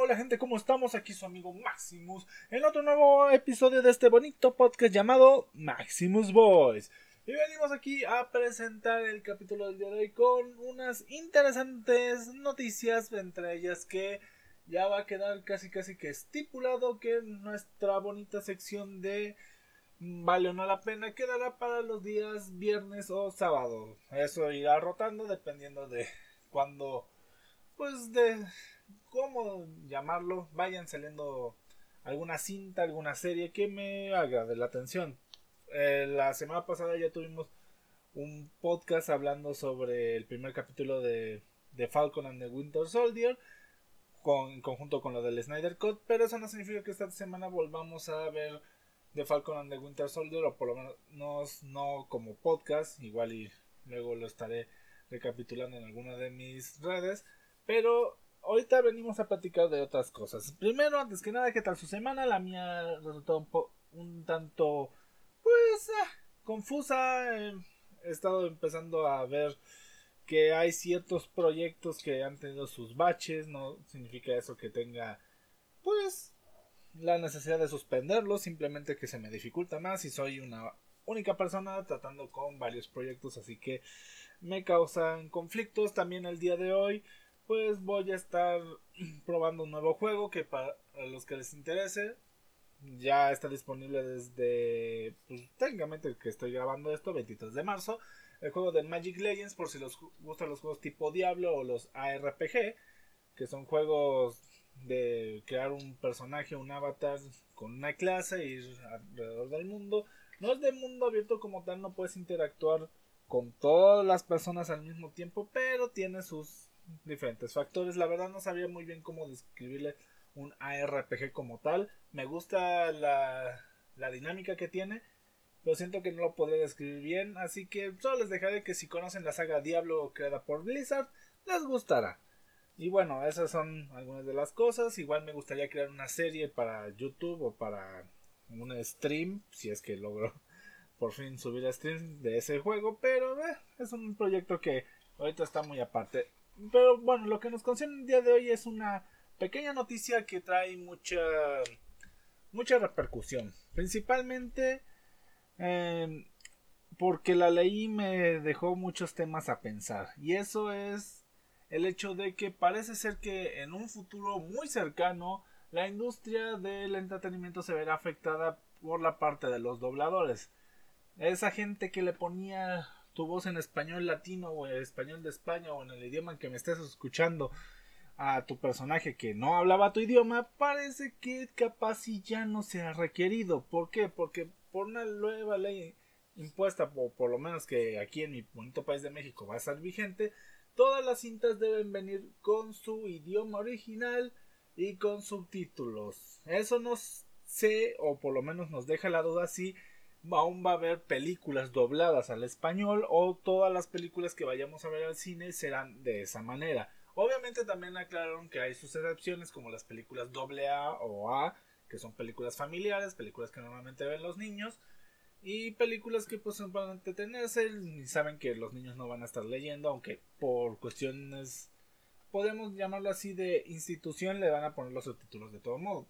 hola gente, ¿cómo estamos? Aquí su amigo Maximus en otro nuevo episodio de este bonito podcast llamado Maximus Boys. Y venimos aquí a presentar el capítulo del día de hoy con unas interesantes noticias, entre ellas que ya va a quedar casi casi que estipulado que nuestra bonita sección de Vale o no la pena quedará para los días viernes o sábado. Eso irá rotando dependiendo de cuando pues de cómo llamarlo, vayan saliendo alguna cinta, alguna serie que me haga de la atención. Eh, la semana pasada ya tuvimos un podcast hablando sobre el primer capítulo de, de Falcon and the Winter Soldier con, en conjunto con lo del Snyder Cut, pero eso no significa que esta semana volvamos a ver de Falcon and the Winter Soldier o por lo menos no como podcast, igual y luego lo estaré recapitulando en alguna de mis redes. Pero ahorita venimos a platicar de otras cosas. Primero, antes que nada, ¿qué tal su semana? La mía resultó un, un tanto, pues, ah, confusa. He estado empezando a ver que hay ciertos proyectos que han tenido sus baches. No significa eso que tenga, pues, la necesidad de suspenderlos. Simplemente que se me dificulta más y soy una única persona tratando con varios proyectos. Así que me causan conflictos también el día de hoy pues voy a estar probando un nuevo juego que para los que les interese ya está disponible desde pues, técnicamente que estoy grabando esto 23 de marzo el juego de Magic Legends por si les gustan los juegos tipo Diablo o los ARPG que son juegos de crear un personaje un avatar con una clase y ir alrededor del mundo. No es de mundo abierto como tal no puedes interactuar con todas las personas al mismo tiempo pero tiene sus diferentes factores. La verdad no sabía muy bien cómo describirle un ARPG como tal. Me gusta la, la dinámica que tiene, pero siento que no lo podré describir bien. Así que solo les dejaré que si conocen la saga Diablo creada por Blizzard, les gustará. Y bueno, esas son algunas de las cosas. Igual me gustaría crear una serie para YouTube o para un stream, si es que logro por fin subir a stream de ese juego. Pero eh, es un proyecto que ahorita está muy aparte. Pero bueno, lo que nos concierne el día de hoy es una pequeña noticia que trae mucha mucha repercusión. Principalmente em, porque la ley me dejó muchos temas a pensar. Y eso es el hecho de que parece ser que en un futuro muy cercano la industria del entretenimiento se verá afectada por la parte de los dobladores. Esa gente que le ponía tu voz en español latino o en español de España o en el idioma en que me estés escuchando a tu personaje que no hablaba tu idioma, parece que capaz y ya no se ha requerido. ¿Por qué? Porque por una nueva ley impuesta, o por lo menos que aquí en mi bonito país de México va a estar vigente, todas las cintas deben venir con su idioma original y con subtítulos. Eso no sé, o por lo menos nos deja la duda si aún va a haber películas dobladas al español o todas las películas que vayamos a ver al cine serán de esa manera. Obviamente también aclararon que hay sus excepciones como las películas AA o A, que son películas familiares, películas que normalmente ven los niños y películas que pues van a entretenerse y saben que los niños no van a estar leyendo, aunque por cuestiones podemos llamarlo así de institución le van a poner los subtítulos de todo modo.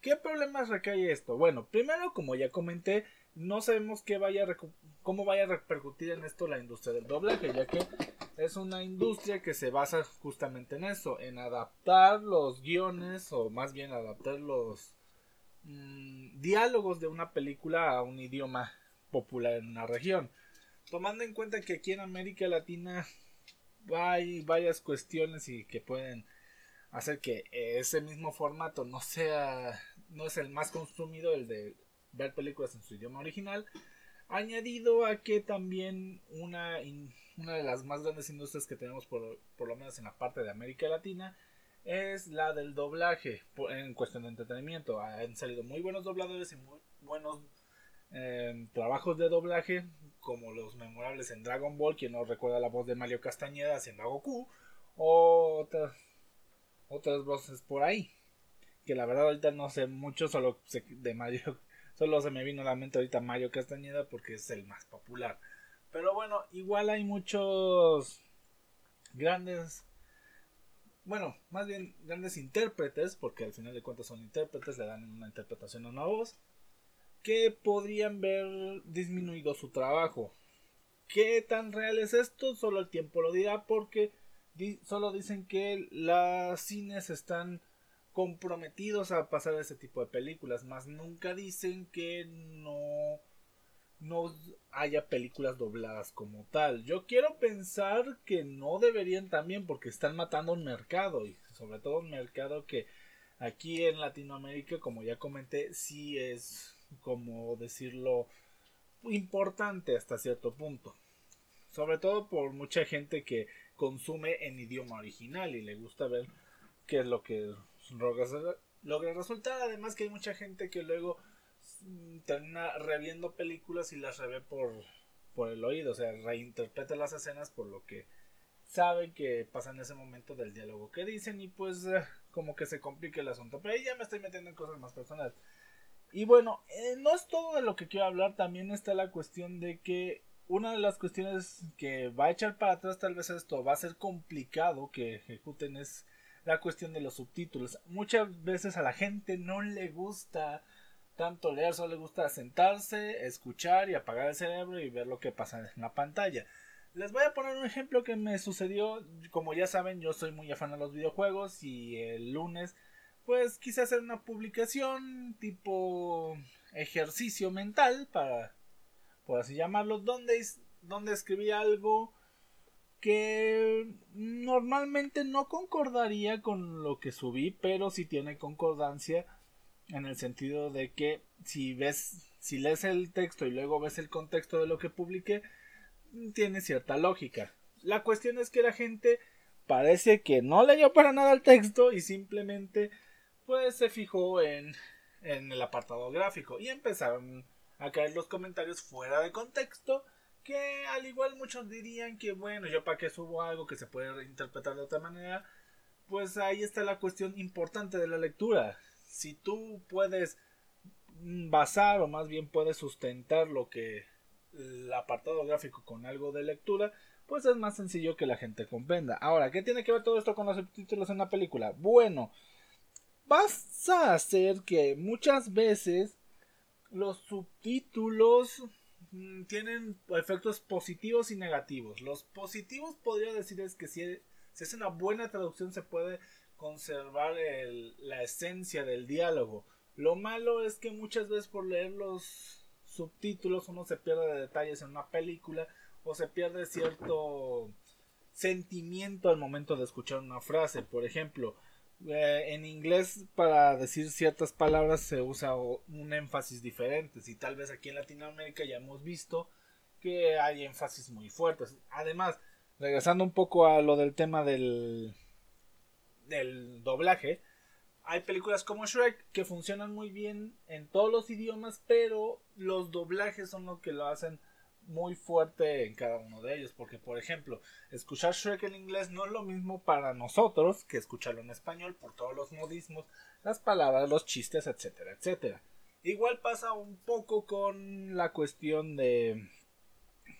¿Qué problemas recae esto? Bueno, primero, como ya comenté, no sabemos qué vaya cómo vaya a repercutir en esto la industria del doblaje, ya que es una industria que se basa justamente en eso, en adaptar los guiones o más bien adaptar los mm, diálogos de una película a un idioma popular en una región. Tomando en cuenta que aquí en América Latina hay varias cuestiones y que pueden hacer que ese mismo formato no sea no es el más consumido el de ver películas en su idioma original, añadido a que también una, una de las más grandes industrias que tenemos por, por, lo menos en la parte de América Latina es la del doblaje en cuestión de entretenimiento. Han salido muy buenos dobladores y muy buenos em, trabajos de doblaje como los memorables en Dragon Ball, quien no recuerda la voz de Mario Castañeda haciendo a Goku, o otras, otras voces por ahí. Que la verdad ahorita no sé mucho, solo de Mario Solo se me vino a la mente ahorita Mario Castañeda porque es el más popular. Pero bueno, igual hay muchos grandes bueno, más bien grandes intérpretes, porque al final de cuentas son intérpretes, le dan una interpretación a una voz, que podrían ver disminuido su trabajo. ¿Qué tan real es esto? Solo el tiempo lo dirá porque solo dicen que las cines están comprometidos a pasar ese tipo de películas, más nunca dicen que no no haya películas dobladas como tal. Yo quiero pensar que no deberían también porque están matando un mercado y sobre todo un mercado que aquí en Latinoamérica, como ya comenté, sí es como decirlo importante hasta cierto punto. Sobre todo por mucha gente que consume en idioma original y le gusta ver qué es lo que logra resultar. Además que hay mucha gente que luego mm, termina reviendo películas y las revé por, por el oído, o sea, reinterpreta las escenas por lo que sabe que pasa en ese momento del diálogo que dicen y pues eh, como que se complica el asunto. Pero ahí ya me estoy metiendo en cosas más personales. Y bueno, eh, no es todo de lo que quiero hablar, también está la cuestión de que una de las cuestiones que va a echar para atrás tal vez esto va a ser complicado que ejecuten es la cuestión de los subtítulos. Muchas veces a la gente no le gusta tanto leer, solo le gusta sentarse, escuchar y apagar el cerebro y ver lo que pasa en la pantalla. Les voy a poner un ejemplo que me sucedió. Como ya saben, yo soy muy afán de los videojuegos y el lunes pues quise hacer una publicación tipo ejercicio mental para por así llamarlo donde donde escribí algo que normalmente no concordaría con lo que subí, pero sí tiene concordancia en el sentido de que si ves, si lees el texto y luego ves el contexto de lo que publiqué, tiene cierta lógica. La cuestión es que la gente parece que no leyó para nada el texto y simplemente pues se fijó en, en el apartado gráfico y empezaron a caer los comentarios fuera de contexto que al igual muchos dirían que bueno, yo para qué subo algo que se puede interpretar de otra manera, pues ahí está la cuestión importante de la lectura. Si tú puedes basar o más bien puedes sustentar lo que el apartado gráfico con algo de lectura, pues es más sencillo que la gente comprenda. Ahora, ¿qué tiene que ver todo esto con los subtítulos en la película? Bueno, pasa a hacer que muchas veces los subtítulos Mm, tienen efectos positivos y negativos. Los positivos podría decir es que si, si es una buena traducción se puede conservar la esencia del diálogo. Lo malo es que muchas veces por leer los subtítulos uno se pierde de detalles en una película o se pierde cierto sentimiento al momento de escuchar una frase. Por ejemplo, eh, en inglés para decir ciertas palabras se usa un énfasis diferente y tal vez aquí en Latinoamérica ya hemos visto que hay énfasis muy fuertes. Además, regresando un poco a lo del tema del, del doblaje, hay películas como Shrek que funcionan muy bien en todos los idiomas, pero los doblajes son lo que lo hacen muy fuerte en cada uno de ellos. Porque, por ejemplo, escuchar Shrek en inglés no es lo mismo para nosotros que escucharlo en español por todos los modismos, las palabras, los chistes, etcétera, etcétera. Igual pasa un poco con la cuestión de,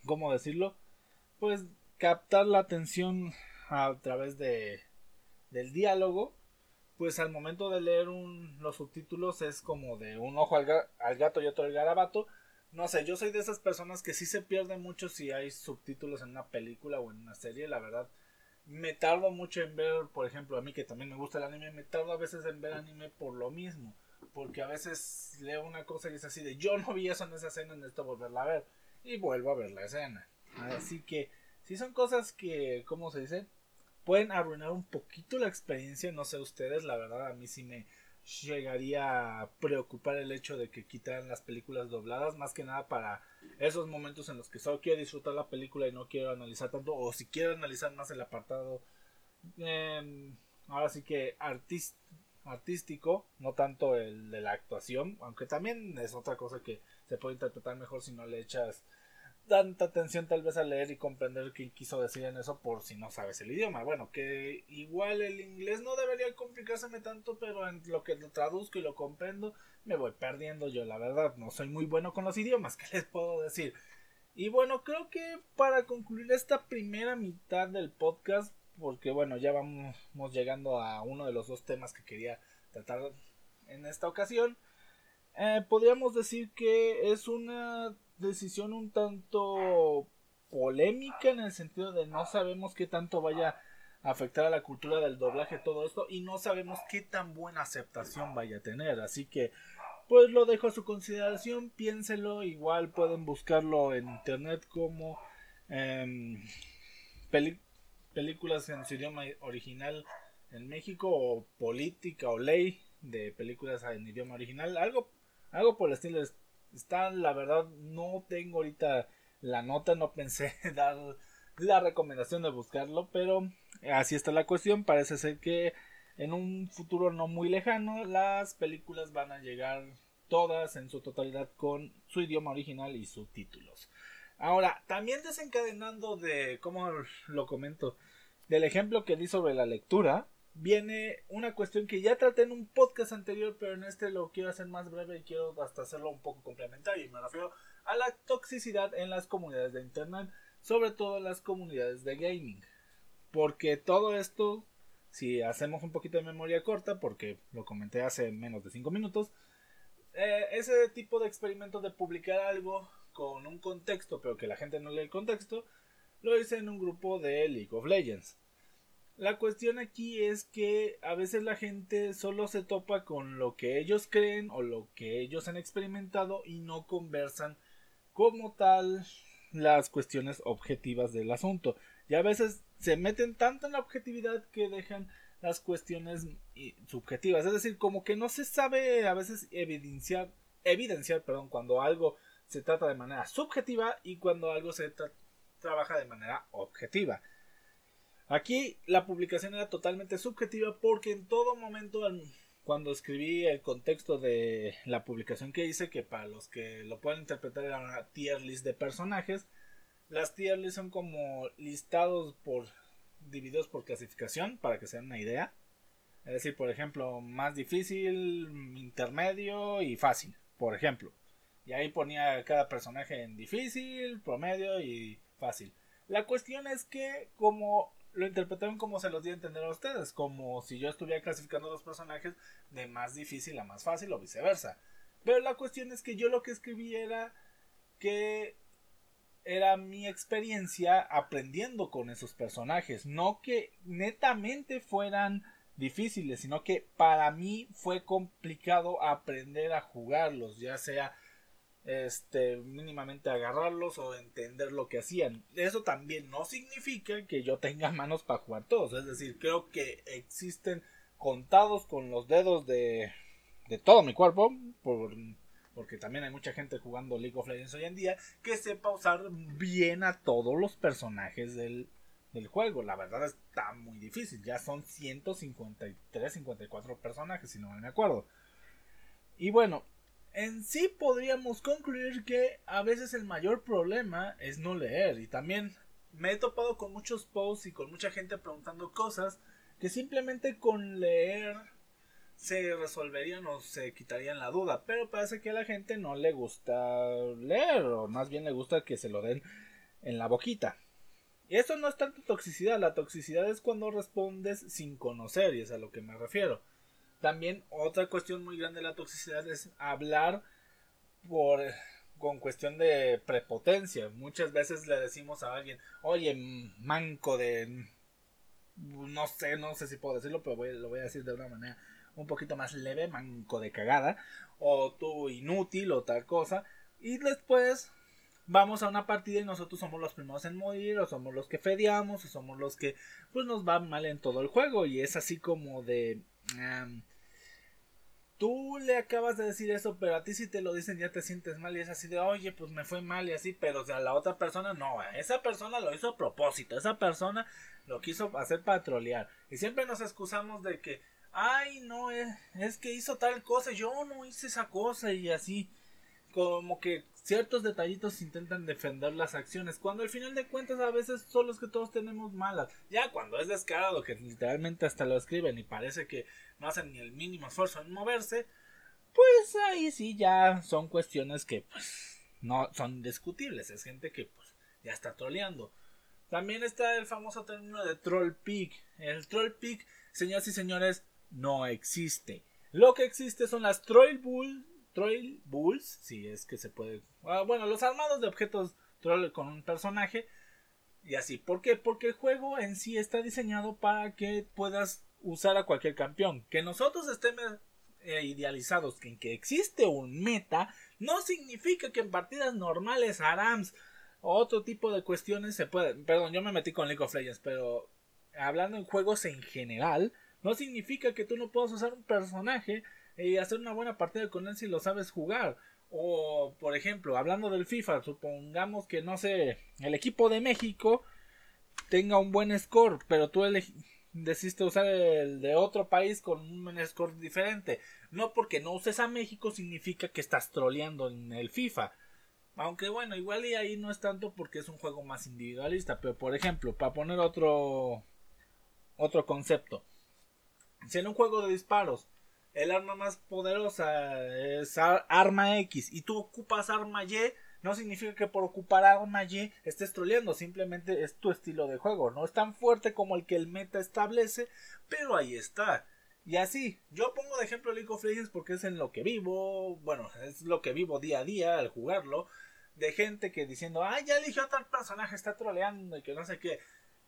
¿cómo decirlo? Pues captar la atención a través de del diálogo pues al momento de leer un, los subtítulos es como de un ojo al, al gato y otro al garabato no sé, yo soy de esas personas que sí se pierde mucho si hay subtítulos en una película o en una serie, la verdad. Me tardo mucho en ver, por ejemplo, a mí que también me gusta el anime, me tardo a veces en ver anime por lo mismo. Porque a veces leo una cosa y es así de yo no vi eso en esa escena, necesito volverla a ver. Y vuelvo a ver la escena. Así que, si son cosas que, ¿cómo se dice? Pueden arruinar un poquito la experiencia, no sé ustedes, la verdad a mí sí me, llegaría a preocupar el hecho de que quitaran las películas dobladas, más que nada para esos momentos en los que solo quiero disfrutar la película y no quiero analizar tanto, o si quiero analizar más el apartado, em, ahora sí que artístico, no tanto el de la actuación, aunque también es otra cosa que se puede interpretar mejor si no le echas tanta atención tal vez a leer y comprender qué quiso decir en eso por si no sabes el idioma. Bueno, que igual el inglés no debería complicárseme tanto, pero en lo que lo traduzco y lo comprendo me voy perdiendo yo, la verdad. No soy muy bueno con los idiomas, ¿qué les puedo decir? Y bueno, creo que para concluir esta primera mitad del podcast, porque bueno, ya vamos llegando a uno de los dos temas que quería tratar en esta ocasión. Eh, podríamos decir que es una decisión un tanto polémica en el sentido de no sabemos qué tanto vaya a afectar a la cultura del doblaje todo esto y no sabemos qué tan buena aceptación vaya a tener. Así que pues lo dejo a su consideración piénselo igual pueden buscarlo en internet como em, películas en su idioma original en México o política o ley de películas en idioma original algo algo por el estilo está la verdad no tengo ahorita la nota no pensé dar la recomendación de buscarlo pero así está la cuestión. Parece ser que en un futuro no muy lejano las películas van a llegar todas en su totalidad con su idioma original y subtítulos. Ahora también desencadenando de como lo comento del ejemplo que di sobre la lectura viene una cuestión que ya traté en un podcast anterior, pero en este lo quiero hacer más breve y quiero hasta hacerlo un poco complementario. Y me refiero a la toxicidad en las comunidades de Internet, sobre todo en las comunidades de gaming. Porque todo esto, si hacemos un poquito de memoria corta, porque lo comenté hace menos de 5 minutos, eh, ese tipo de experimento de publicar algo con un contexto, pero que la gente no lee el contexto, lo hice en un grupo de League of Legends. La cuestión aquí es que a veces la gente solo se topa con lo que ellos creen o lo que ellos han experimentado y no conversan como tal las cuestiones objetivas del asunto. Y a veces se meten tanto en la objetividad que dejan las cuestiones subjetivas. Es decir, como que no se sabe a veces evidenciar, evidenciar perdón, cuando algo se trata de manera subjetiva y cuando algo se trabaja de manera objetiva. Aquí la publicación era totalmente subjetiva porque en todo momento cuando escribí el contexto de la publicación que hice, que para los que lo pueden interpretar era una tier list de personajes, las tier list son como listados por divididos por clasificación para que se den una idea. Es decir, por ejemplo, más difícil, intermedio y fácil, por ejemplo. Y ahí ponía cada personaje en difícil, promedio y fácil. La cuestión es que como lo interpretaron como se los di a entender a ustedes, como si yo estuviera clasificando los personajes de más difícil a más fácil o viceversa. Pero la cuestión es que yo lo que escribí era que era mi experiencia aprendiendo con esos personajes, no que netamente fueran difíciles, sino que para mí fue complicado aprender a jugarlos, ya sea este mínimamente agarrarlos o entender lo que hacían. Eso también no significa que yo tenga manos para jugar todos, es decir, creo que existen contados con los dedos de, de todo mi cuerpo, por, porque también hay mucha gente jugando League of Legends hoy en día que sepa usar bien a todos los personajes del, del juego. La verdad está muy difícil, ya son 153, 54 personajes, si no me acuerdo. Y bueno, en sí podríamos concluir que a veces el mayor problema es no leer y también me he topado con muchos posts y con mucha gente preguntando cosas que simplemente con leer se resolverían o se quitarían la duda, pero parece que a la gente no le gusta leer o más bien le gusta que se lo den en la boquita. Y eso no es tanto toxicidad, la toxicidad es cuando respondes sin conocer y es a lo que me refiero. También otra cuestión muy grande de la toxicidad es hablar por con cuestión de prepotencia. Muchas veces le decimos a alguien, oye, manco de... No sé, no sé si puedo decirlo, pero lo voy a decir de una manera un poquito más leve, manco de cagada, o tú inútil o tal cosa. Y después vamos a una partida y nosotros somos los primeros en morir, o somos los que fedeamos, o somos los que pues nos va mal en todo el juego. Y es así como de tú le acabas de decir eso, pero a ti si te lo dicen ya te sientes mal y es así de, oye, pues me fue mal y así, pero o sea, la otra persona no, esa persona lo hizo a propósito, esa persona lo quiso hacer para trolear. Y siempre nos excusamos de que, ay, no, es, es que hizo tal cosa, yo no hice esa cosa y así, como que ciertos detallitos intentan defender las acciones, cuando al final de cuentas a veces son los que todos tenemos malas. Ya cuando es descarado, que literalmente hasta lo escriben y parece que no hacen ni el mínimo esfuerzo en moverse, pues ahí sí ya son cuestiones que pues no son discutibles, es gente que pues ya está troleando. También está el famoso término de troll pick. El troll pick, señoras y señores, no existe. Lo que existe son las troll bull, troll bulls, si es que se puede. Ah, bueno, los armados de objetos troll con un personaje y así. ¿Por qué? Porque el juego en sí está diseñado para que puedas usar a cualquier campeón. Que nosotros estemos eh, idealizados en que existe un meta, no significa que en partidas normales ARAMS otro tipo de cuestiones se pueden. Perdón, yo me metí con League of Legends, pero hablando en juegos en general, no significa que tú no puedas usar un personaje y hacer una buena partida con él si lo sabes jugar. O, por ejemplo, hablando del FIFA, supongamos que, no sé, el equipo de México tenga un buen score, pero tú decidiste usar el de otro país con un score diferente. No porque no uses a México significa que estás troleando en el FIFA. Aunque bueno, igual y ahí no es tanto porque es un juego más individualista. Pero por ejemplo, para poner otro otro concepto. Si en un juego de disparos el arma más poderosa es arma X y tú ocupas arma Y, no significa que por ocupar arma Y estés troleando, simplemente es tu estilo de juego. No es tan fuerte como el que el meta establece, pero ahí está. Y así, yo pongo de ejemplo League of Legends porque es en lo que vivo, bueno, es lo que vivo día a día al jugarlo, de gente que diciendo, ah, ya eligió tal personaje, está troleando y que no sé qué.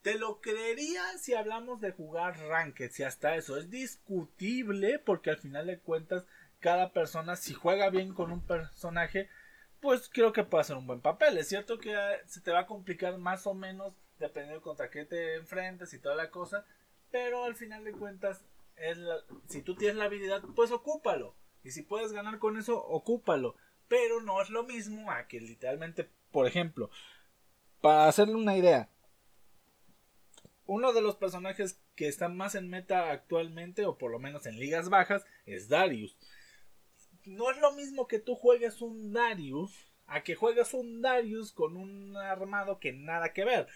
Te lo creería si hablamos de jugar Ranked, si hasta eso es discutible, porque al final de cuentas, cada persona, si juega bien con un personaje, pues creo que puede hacer un buen papel. Es cierto que ah, se te va a complicar más o menos dependiendo contra qué te enfrentes y toda la cosa, pero al final de cuentas, es si tú tienes la habilidad, pues ocúpalo. Y si puedes ganar con eso, ocúpalo. Pero no es lo mismo a que literalmente, por ejemplo, para hacerle una idea, uno de los personajes que está más en meta actualmente, o por lo menos en ligas bajas, es Darius. No es lo mismo que tú juegues un Darius a que juegues un Darius con un armado que nada que ver.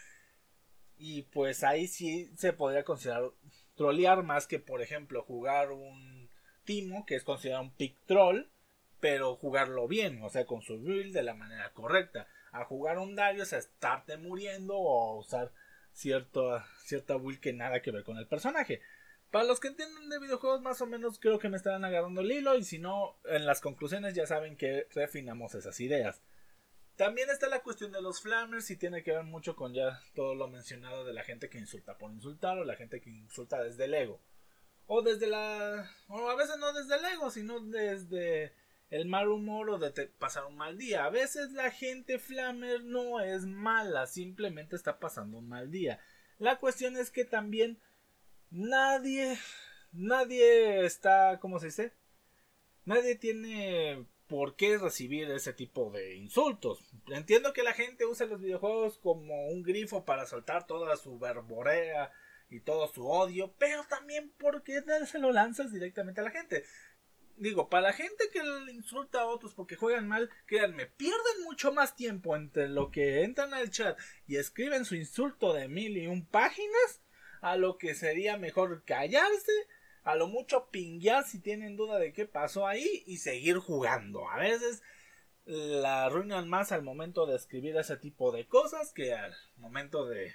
Y pues ahí sí se podría considerar trolear más que, por ejemplo, jugar un Timo, que es considerado un pick troll, pero jugarlo bien, o sea, con su build de la manera correcta. A jugar un Darius a estarte muriendo o usar cierta, cierta build que nada que ver con el personaje. Para los que entienden de videojuegos, más o menos creo que me estarán agarrando el hilo. Y si no, en las conclusiones ya saben que refinamos esas ideas. También está la cuestión de los flammers y tiene que ver mucho con ya todo lo mencionado de la gente que insulta por insultar o la gente que insulta desde el ego. O desde la... o a veces no desde el ego, sino desde el mal humor o de pasar un mal día. A veces la gente flamer no es mala, simplemente está pasando un mal día. La cuestión es que también nadie, nadie está, ¿cómo se dice? Nadie tiene por qué recibir ese tipo de insultos. Entiendo que la gente usa los videojuegos como un grifo para soltar toda su verborea y todo su odio, pero también porque se lo lanzas directamente a la gente digo, para la gente que insulta a otros porque juegan mal, créanme, pierden mucho más tiempo entre lo que entran al chat y escriben su insulto de mil y un páginas, a lo que sería mejor callarse, a lo mucho pinguear si tienen duda de qué pasó ahí y seguir jugando. A veces la arruinan más al momento de escribir ese tipo de cosas que al momento de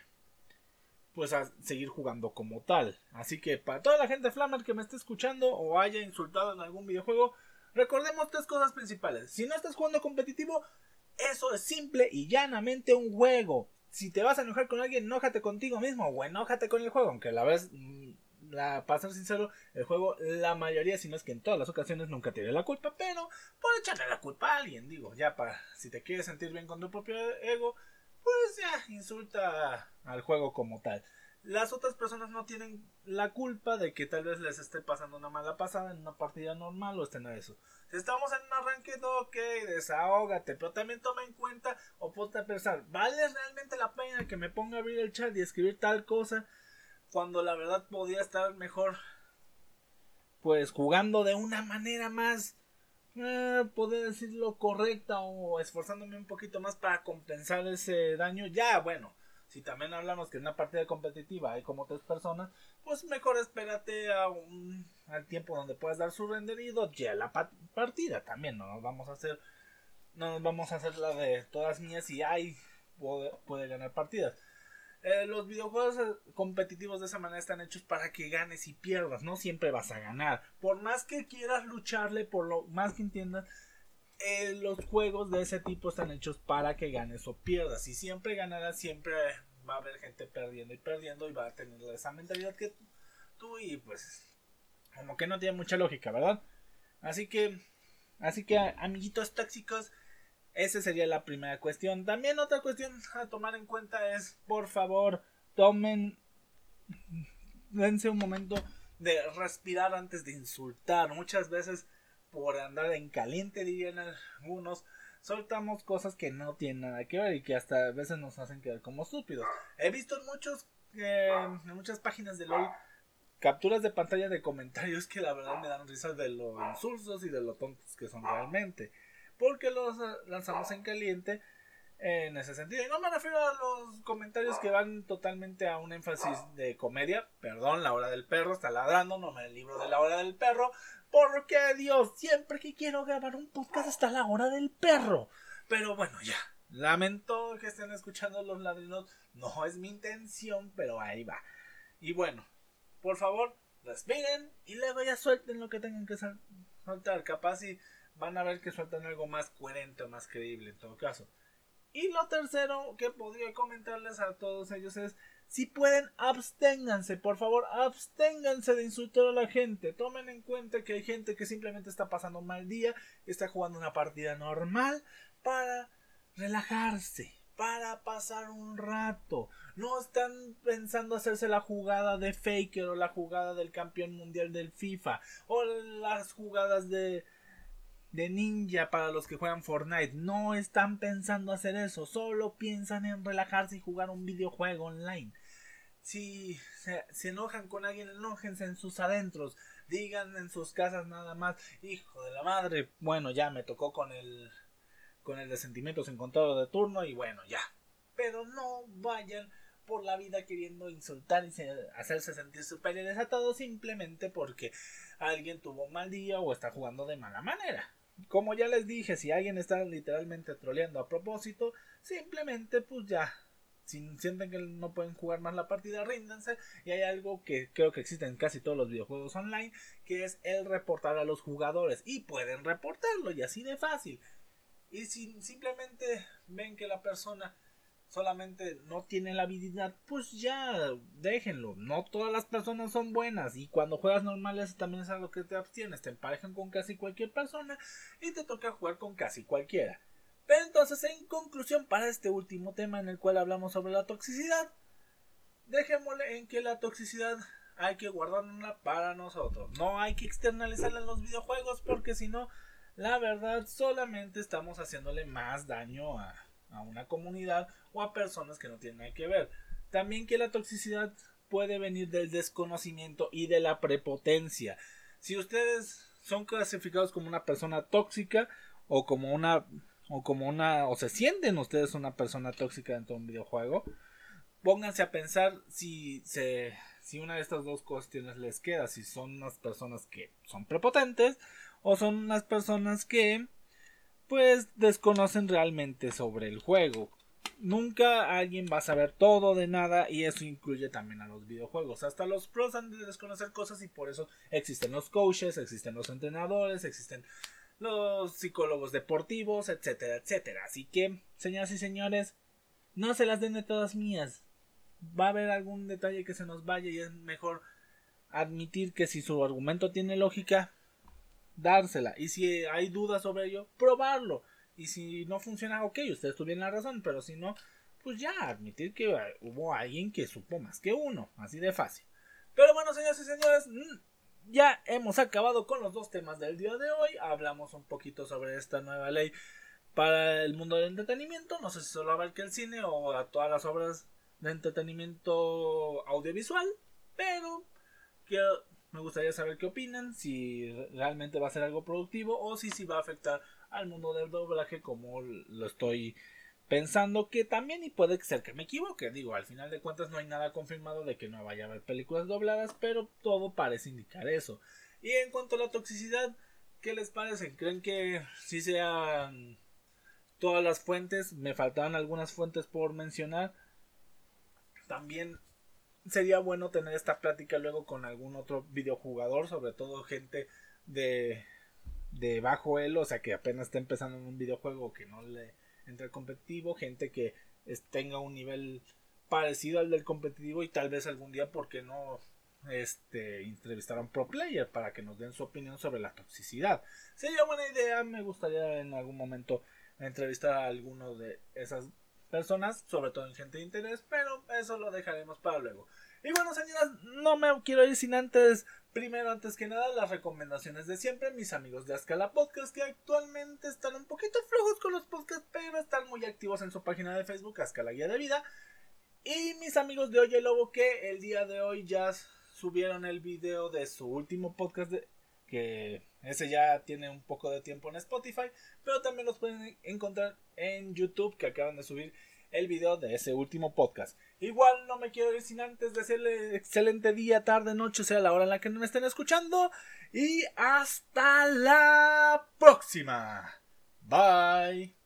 pues a seguir jugando como tal. Así que para toda la gente Flammer que me esté escuchando o haya insultado en algún videojuego, recordemos tres cosas principales. Si no estás jugando competitivo, eso es simple y llanamente un juego. Si te vas a enojar con alguien, enójate contigo mismo o enójate con el juego, aunque la vez mm, la, para ser sincero, el juego, la mayoría, si no es que en todas las ocasiones, nunca tiene la culpa, pero por echarle la culpa a alguien, digo, ya para, si te quieres sentir bien con tu propio ego, pues ya, insulta al juego como tal. Las otras personas no tienen la culpa de que tal vez les esté pasando una mala pasada en una partida normal o estén a eso. Si estamos en un arranque, ok, desahógate, pero también toma en cuenta o ponte a pensar, ¿vale realmente la pena que me ponga a abrir el chat y escribir tal cosa cuando la verdad podía estar mejor? Pues jugando de una manera más eh, poder decirlo correcta o esforzándome un poquito más para compensar ese daño, ya bueno, si también hablamos que en una partida competitiva hay como tres personas, pues mejor espérate a un, al tiempo donde puedas dar su renderido ya la partida también, no nos vamos a hacer, no nos vamos a hacer la de todas mías y hay puede, puede ganar partidas. Eh, los videojuegos eh, competitivos de esa manera están hechos para que ganes y pierdas, no siempre vas a ganar. Por más que quieras lucharle, por lo más que entiendas, eh, los juegos de ese tipo están hechos para que ganes o pierdas. Si siempre ganarás, siempre va a haber gente perdiendo y perdiendo y va a tener esa mentalidad que tú y pues como que no tiene mucha lógica, ¿verdad? Así que, así que amiguitos tóxicos, esa sería la primera cuestión. También otra cuestión a tomar en cuenta es, por favor, tomen, dense un momento de respirar antes de insultar. Muchas veces, por andar en caliente, dirían algunos, soltamos cosas que no tienen nada que ver y que hasta a veces nos hacen quedar como estúpidos. He visto en muchos, eh, en muchas páginas de LOL capturas de pantalla de comentarios que la verdad me dan risas de lo insulsos y de lo tontos que son realmente porque los eh, lanzamos en caliente en ese sentido. Y no me refiero a los comentarios que van totalmente a un énfasis de comedia. Perdón, la hora del perro está ladrando, no me libro de la hora del perro. Porque Dios, siempre que quiero grabar un podcast está la hora del perro. Pero bueno, ya. Lamento que estén escuchando los ladridos. No es mi intención, pero ahí va. Y bueno, por favor, respiren y luego ya suelten lo que tengan que soltar. Capaz y van a ver que sueltan algo más coherente o más creíble en todo caso. Y lo tercero que podría comentarles a todos ellos es, si pueden, absténganse, por favor, absténganse de insultar a la gente. Tomen en cuenta que hay gente que simplemente está pasando un mal día, está jugando una partida normal para relajarse, para pasar un rato. No están pensando hacerse la jugada de Faker o la jugada del campeón mundial del FIFA o las jugadas de de ninja para los que juegan Fortnite. No están pensando hacer eso, solo piensan en relajarse y jugar un videojuego online. Si se, enojan con alguien, enójense en sus adentros. Digan en sus casas nada más, hijo de la madre, bueno, ya me tocó con el con el de sentimientos encontrados de turno y bueno, ya. Pero no vayan por la vida queriendo insultar y hacerse sentir superiores a todos simplemente porque alguien tuvo un mal día o está jugando de mala manera. Como ya les dije, si alguien está literalmente troleando a propósito, simplemente pues ya si sienten que no pueden jugar más la partida, ríndanse. Y hay algo que creo que existe en casi todos los videojuegos online, que es el reportar a los jugadores. Y pueden reportarlo, y así de fácil. Y si simplemente ven que la persona solamente no tiene la habilidad, pues ya déjenlo. No todas las personas son buenas y cuando juegas normales también es algo que te abstienes. Te emparejan con casi cualquier persona y te toca jugar con casi cualquiera. Pero entonces, en conclusión, para este último tema en el cual hablamos sobre la toxicidad, dejémosle en que la toxicidad hay que guardarla para nosotros. No hay que externalizarla en los videojuegos porque si no, la verdad solamente estamos haciéndole más daño a, a una comunidad o a personas que no tienen nada que ver. También que la toxicidad puede venir del desconocimiento y de la prepotencia. Si ustedes son clasificados como una persona tóxica o como una o como una o se sienten ustedes una persona tóxica dentro de un videojuego, pónganse a pensar si se si una de estas dos cuestiones les queda, si son unas personas que son prepotentes o son unas personas que pues desconocen realmente sobre el juego. Nunca alguien va a saber todo de nada y eso incluye también a los videojuegos. Hasta los pros han de desconocer cosas y por eso existen los coaches, existen los entrenadores, existen los psicólogos deportivos, etcétera, etcétera. Así que, señoras y señores, no se las den de todas mías. Va a haber algún detalle que se nos vaya y es mejor admitir que si su argumento tiene lógica, dársela. Y si hay dudas sobre ello, probarlo. Y si no funciona, ok, ustedes tuvieron la razón, pero si no, pues ya admitir que hubo alguien que supo más que uno, así de fácil. Pero bueno, señores y señores, mm, ya hemos acabado con los dos temas del día de hoy. Hablamos un poquito sobre esta nueva ley para el mundo del entretenimiento. No sé si solo que el cine o a todas las obras de entretenimiento audiovisual, pero quiero me gustaría saber qué opinan, si realmente va a ser algo productivo o si, si va a afectar al mundo del doblaje como lo estoy pensando que también y puede ser que me equivoque. Digo, al final de cuentas no hay nada confirmado de que no vaya a haber películas dobladas, pero todo parece indicar eso. Y en cuanto a la toxicidad, ¿qué les parece? ¿Creen que si sean todas las fuentes? Me faltaban algunas fuentes por mencionar también sería bueno tener esta plática luego con algún otro videojugador, sobre todo gente de, de bajo elo, o sea que apenas está empezando en un videojuego que no le entra el competitivo, gente que tenga un nivel parecido al del competitivo y tal vez algún día, porque no este, entrevistar a un pro player para que nos den su opinión sobre la toxicidad? Sería buena idea, me gustaría en algún momento entrevistar a alguno de esas personas, sobre todo en gente de interés, pero eso lo dejaremos para luego. Y bueno, señoras, no me quiero ir sin antes, primero, antes que nada, las recomendaciones de siempre. Mis amigos de Ascala Podcast, que actualmente están un poquito flojos con los podcasts, pero están muy activos en su página de Facebook, Ascala Guía de Vida. Y mis amigos de Oye Lobo, que el día de hoy ya subieron el video de su último podcast, de, que ese ya tiene un poco de tiempo en Spotify, pero también los pueden encontrar en YouTube, que acaban de subir el video de ese último podcast. Igual no me quiero ir sin antes decirle excelente día, tarde, noche, sea la hora en la que me estén escuchando. Y hasta la próxima. Bye.